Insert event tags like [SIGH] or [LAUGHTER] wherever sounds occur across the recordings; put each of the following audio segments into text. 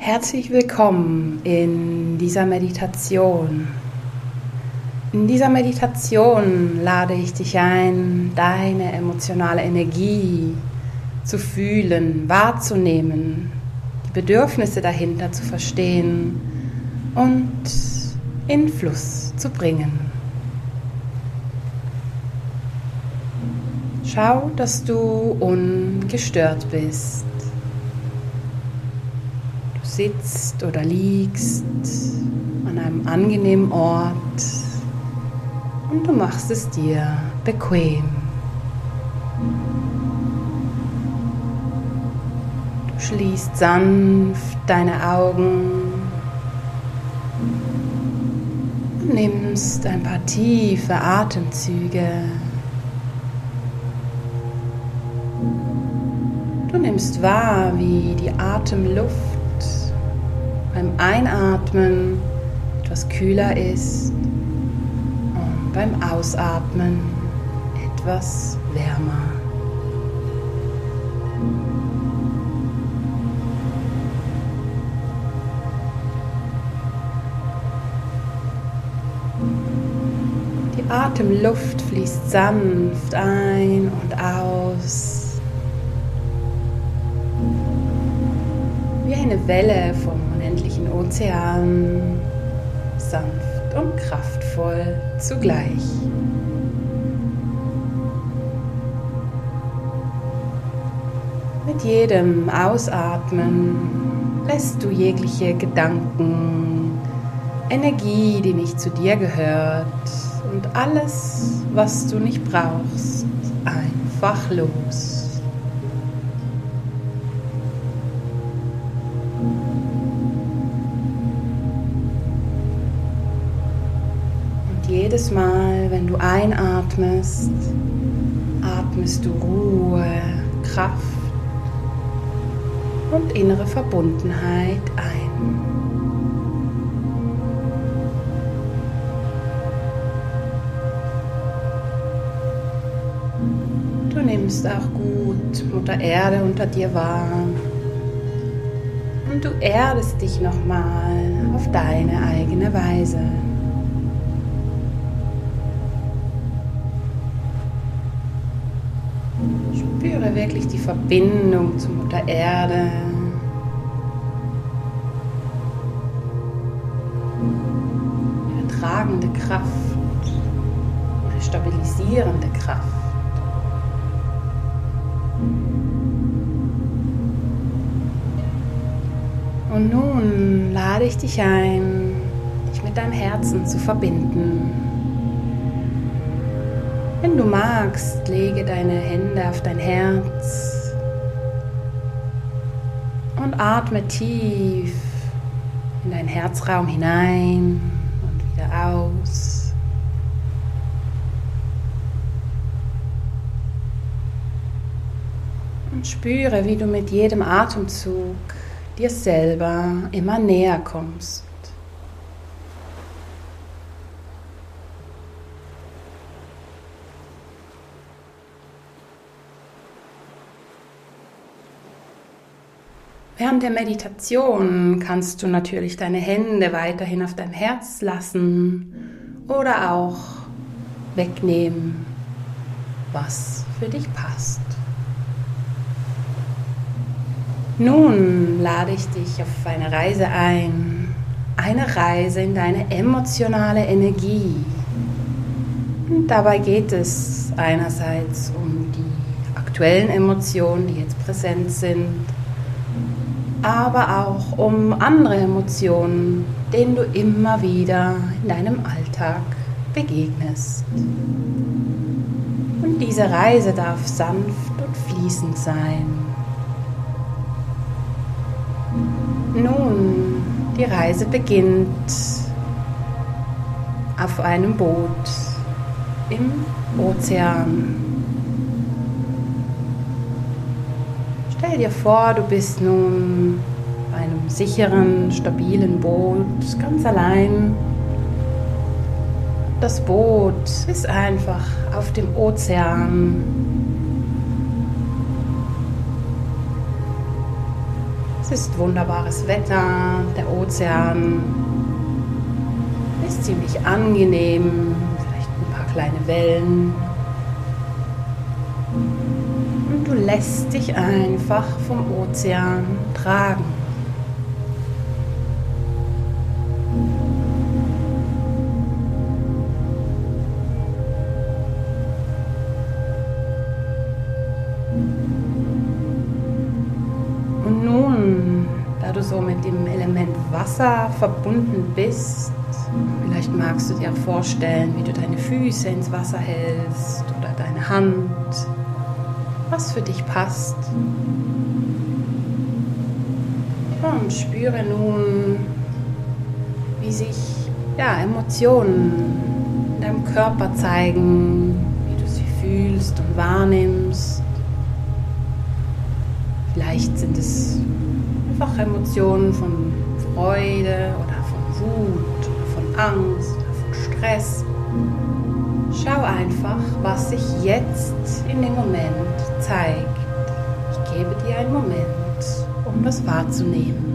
Herzlich willkommen in dieser Meditation. In dieser Meditation lade ich dich ein, deine emotionale Energie zu fühlen, wahrzunehmen, die Bedürfnisse dahinter zu verstehen und in Fluss zu bringen. Schau, dass du ungestört bist. Sitzt oder liegst an einem angenehmen Ort und du machst es dir bequem. Du schließt sanft deine Augen und nimmst ein paar tiefe Atemzüge. Du nimmst wahr, wie die Atemluft beim Einatmen etwas kühler ist und beim Ausatmen etwas wärmer. Die Atemluft fließt sanft ein und aus. eine Welle vom Ozean, sanft und kraftvoll zugleich. Mit jedem Ausatmen lässt du jegliche Gedanken, Energie, die nicht zu dir gehört und alles, was du nicht brauchst, einfach los. Jedes Mal, wenn du einatmest, atmest du Ruhe, Kraft und innere Verbundenheit ein. Du nimmst auch gut Mutter Erde unter dir wahr und du erdest dich nochmal auf deine eigene Weise. Spüre wirklich die Verbindung zur Mutter Erde. Ihre tragende Kraft, ihre stabilisierende Kraft. Und nun lade ich dich ein, dich mit deinem Herzen zu verbinden. Wenn du magst, lege deine Hände auf dein Herz und atme tief in deinen Herzraum hinein und wieder aus. Und spüre, wie du mit jedem Atemzug dir selber immer näher kommst. Während der Meditation kannst du natürlich deine Hände weiterhin auf deinem Herz lassen oder auch wegnehmen, was für dich passt. Nun lade ich dich auf eine Reise ein, eine Reise in deine emotionale Energie. Und dabei geht es einerseits um die aktuellen Emotionen, die jetzt präsent sind, aber auch um andere Emotionen, denen du immer wieder in deinem Alltag begegnest. Und diese Reise darf sanft und fließend sein. Nun, die Reise beginnt auf einem Boot im Ozean. Stell dir vor, du bist nun bei einem sicheren, stabilen Boot, ganz allein. Das Boot ist einfach auf dem Ozean. Es ist wunderbares Wetter, der Ozean ist ziemlich angenehm, vielleicht ein paar kleine Wellen. Lässt dich einfach vom Ozean tragen. so mit dem Element Wasser verbunden bist. Vielleicht magst du dir vorstellen, wie du deine Füße ins Wasser hältst oder deine Hand, was für dich passt. Und spüre nun, wie sich ja, Emotionen in deinem Körper zeigen, wie du sie fühlst und wahrnimmst. Vielleicht sind es einfach Emotionen von Freude oder von Wut oder von Angst oder von Stress. Schau einfach, was sich jetzt in dem Moment zeigt. Ich gebe dir einen Moment, um das wahrzunehmen.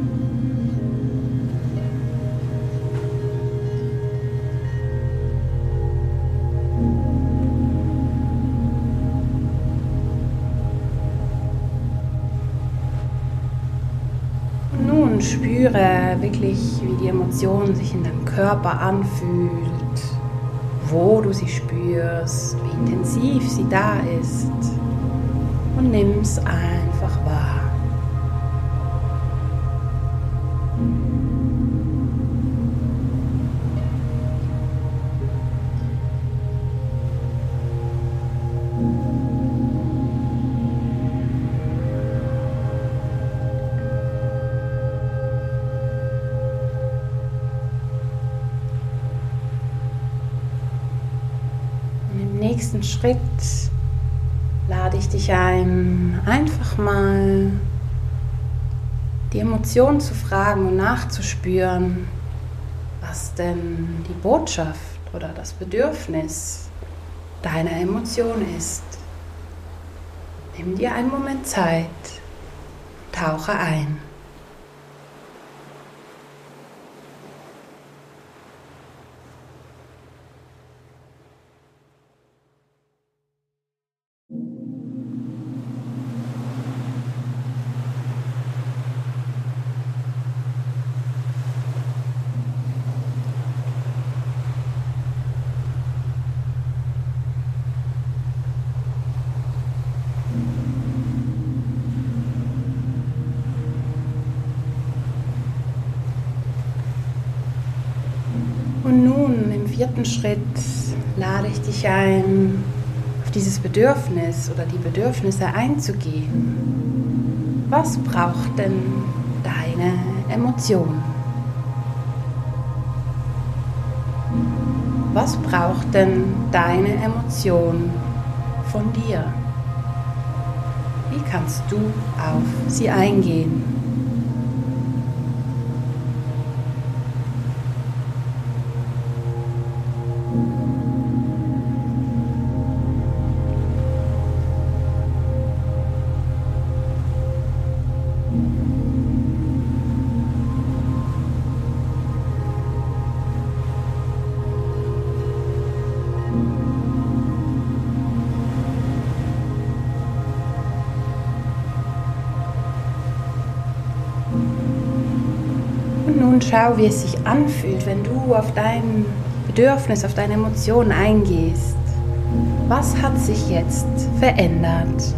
spüre wirklich, wie die Emotion sich in deinem Körper anfühlt, wo du sie spürst, wie intensiv sie da ist und nimm es einfach wahr. nächsten Schritt dich ein, einfach mal die Emotionen zu fragen und nachzuspüren, was denn die Botschaft oder das Bedürfnis deiner Emotion ist. Nimm dir einen Moment Zeit, tauche ein. Vierten Schritt lade ich dich ein, auf dieses Bedürfnis oder die Bedürfnisse einzugehen. Was braucht denn deine Emotion? Was braucht denn deine Emotion von dir? Wie kannst du auf sie eingehen? Schau, wie es sich anfühlt, wenn du auf dein Bedürfnis, auf deine Emotionen eingehst. Was hat sich jetzt verändert?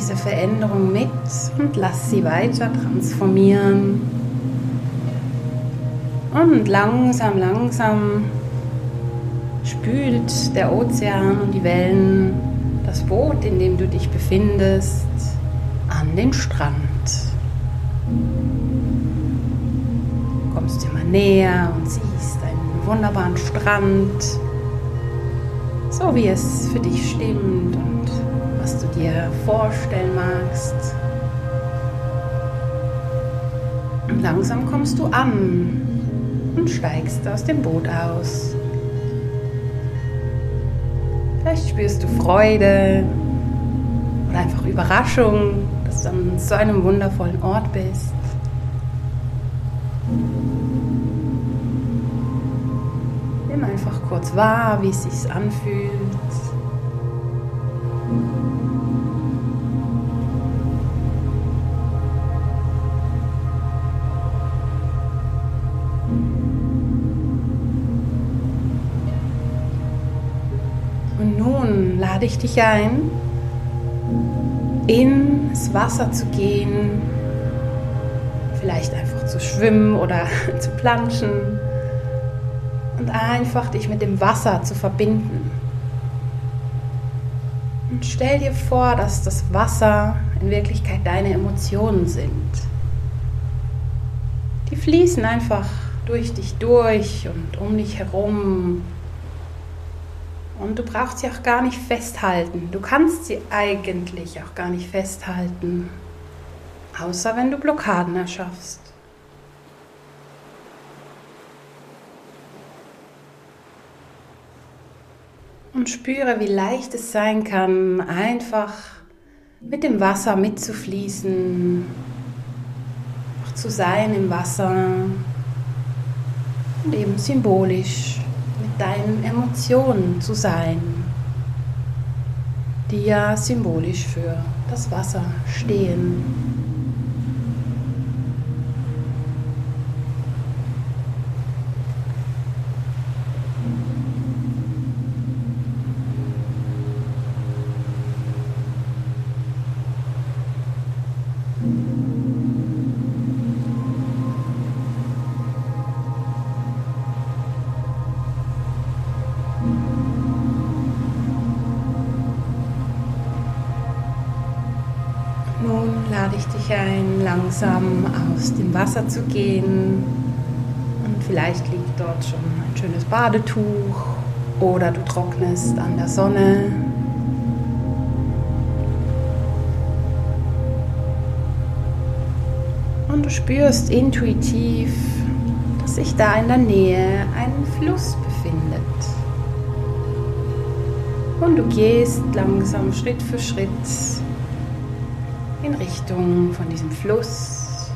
Diese Veränderung mit und lass sie weiter transformieren. Und langsam, langsam spült der Ozean und die Wellen das Boot, in dem du dich befindest, an den Strand. Du kommst immer näher und siehst einen wunderbaren Strand, so wie es für dich stimmt und was du dir vorstellen magst. Und langsam kommst du an und steigst aus dem Boot aus. Vielleicht spürst du Freude oder einfach Überraschung, dass du an so einem wundervollen Ort bist. Nimm einfach kurz wahr, wie es sich anfühlt. Dich ein, ins Wasser zu gehen, vielleicht einfach zu schwimmen oder [LAUGHS] zu planschen und einfach dich mit dem Wasser zu verbinden. Und stell dir vor, dass das Wasser in Wirklichkeit deine Emotionen sind. Die fließen einfach durch dich durch und um dich herum und du brauchst sie auch gar nicht festhalten. Du kannst sie eigentlich auch gar nicht festhalten. Außer wenn du Blockaden erschaffst. Und spüre, wie leicht es sein kann, einfach mit dem Wasser mitzufließen, auch zu sein im Wasser und eben symbolisch deinen Emotionen zu sein, die ja symbolisch für das Wasser stehen. Ein, langsam aus dem Wasser zu gehen. Und vielleicht liegt dort schon ein schönes Badetuch oder du trocknest an der Sonne. Und du spürst intuitiv, dass sich da in der Nähe ein Fluss befindet. Und du gehst langsam Schritt für Schritt in Richtung von diesem Fluss.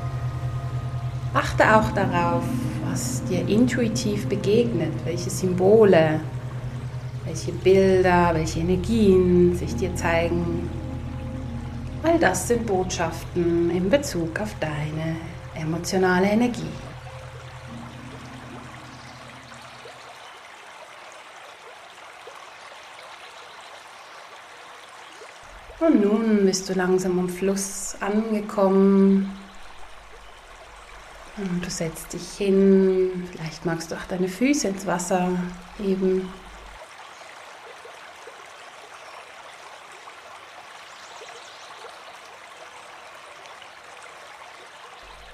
Achte auch darauf, was dir intuitiv begegnet, welche Symbole, welche Bilder, welche Energien sich dir zeigen. All das sind Botschaften in Bezug auf deine emotionale Energie. Und nun bist du langsam am Fluss angekommen. Und du setzt dich hin. Vielleicht magst du auch deine Füße ins Wasser heben.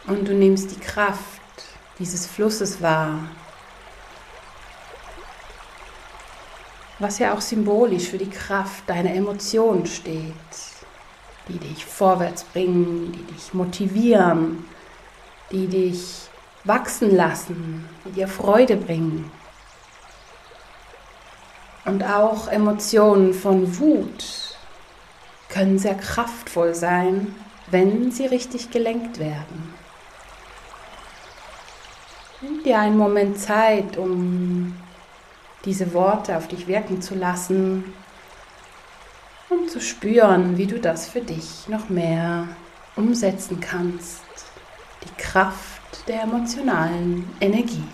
Und du nimmst die Kraft dieses Flusses wahr. was ja auch symbolisch für die Kraft deiner Emotionen steht, die dich vorwärts bringen, die dich motivieren, die dich wachsen lassen, die dir Freude bringen. Und auch Emotionen von Wut können sehr kraftvoll sein, wenn sie richtig gelenkt werden. Nimm dir einen Moment Zeit, um diese Worte auf dich wirken zu lassen und zu spüren, wie du das für dich noch mehr umsetzen kannst. Die Kraft der emotionalen Energie.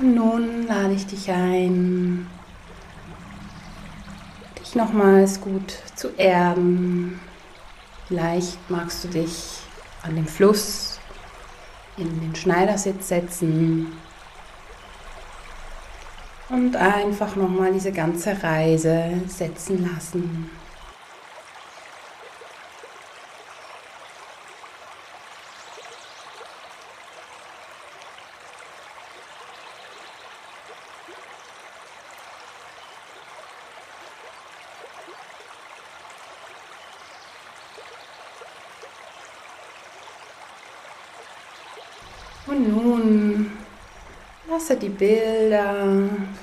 Nun lade ich dich ein, dich nochmals gut zu erden. Vielleicht magst du dich an den Fluss in den Schneidersitz setzen und einfach nochmal diese ganze Reise setzen lassen. Und nun lasse die Bilder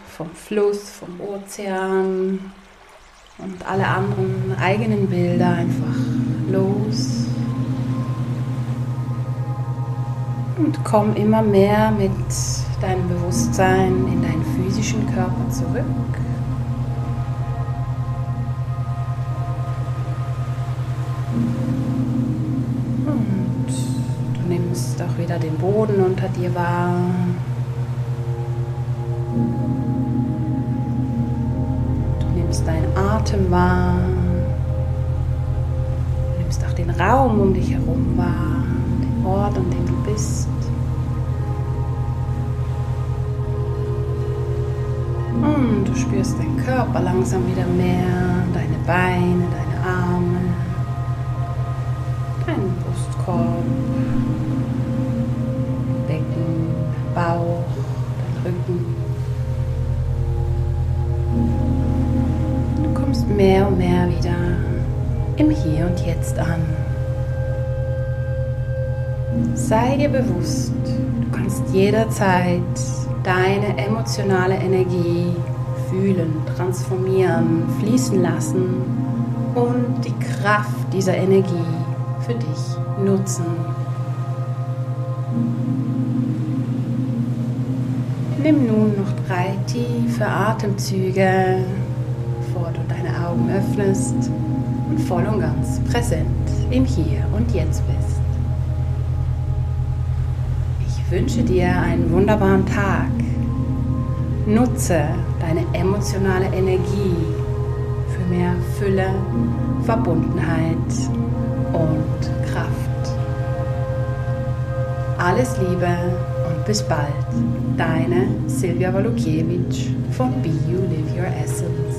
vom Fluss, vom Ozean und alle anderen eigenen Bilder einfach los. Und komm immer mehr mit deinem Bewusstsein in deinen physischen Körper zurück. nimmst auch wieder den Boden unter dir wahr. Atem wahr. Du nimmst auch den Raum um dich herum wahr, den Ort, an dem du bist. Und du spürst deinen Körper langsam wieder mehr, deine Beine, deine Arme, deinen Brustkorb. Bauch, mehr und mehr wieder im Hier und Jetzt an. Sei dir bewusst, du kannst jederzeit deine emotionale Energie fühlen, transformieren, fließen lassen und die Kraft dieser Energie für dich nutzen. Nimm nun noch drei tiefe Atemzüge, Augen öffnest und voll und ganz präsent im Hier und Jetzt bist. Ich wünsche dir einen wunderbaren Tag. Nutze deine emotionale Energie für mehr Fülle, Verbundenheit und Kraft. Alles Liebe bis bald, deine Silvia Walukiewicz von Be You Live Your Essence.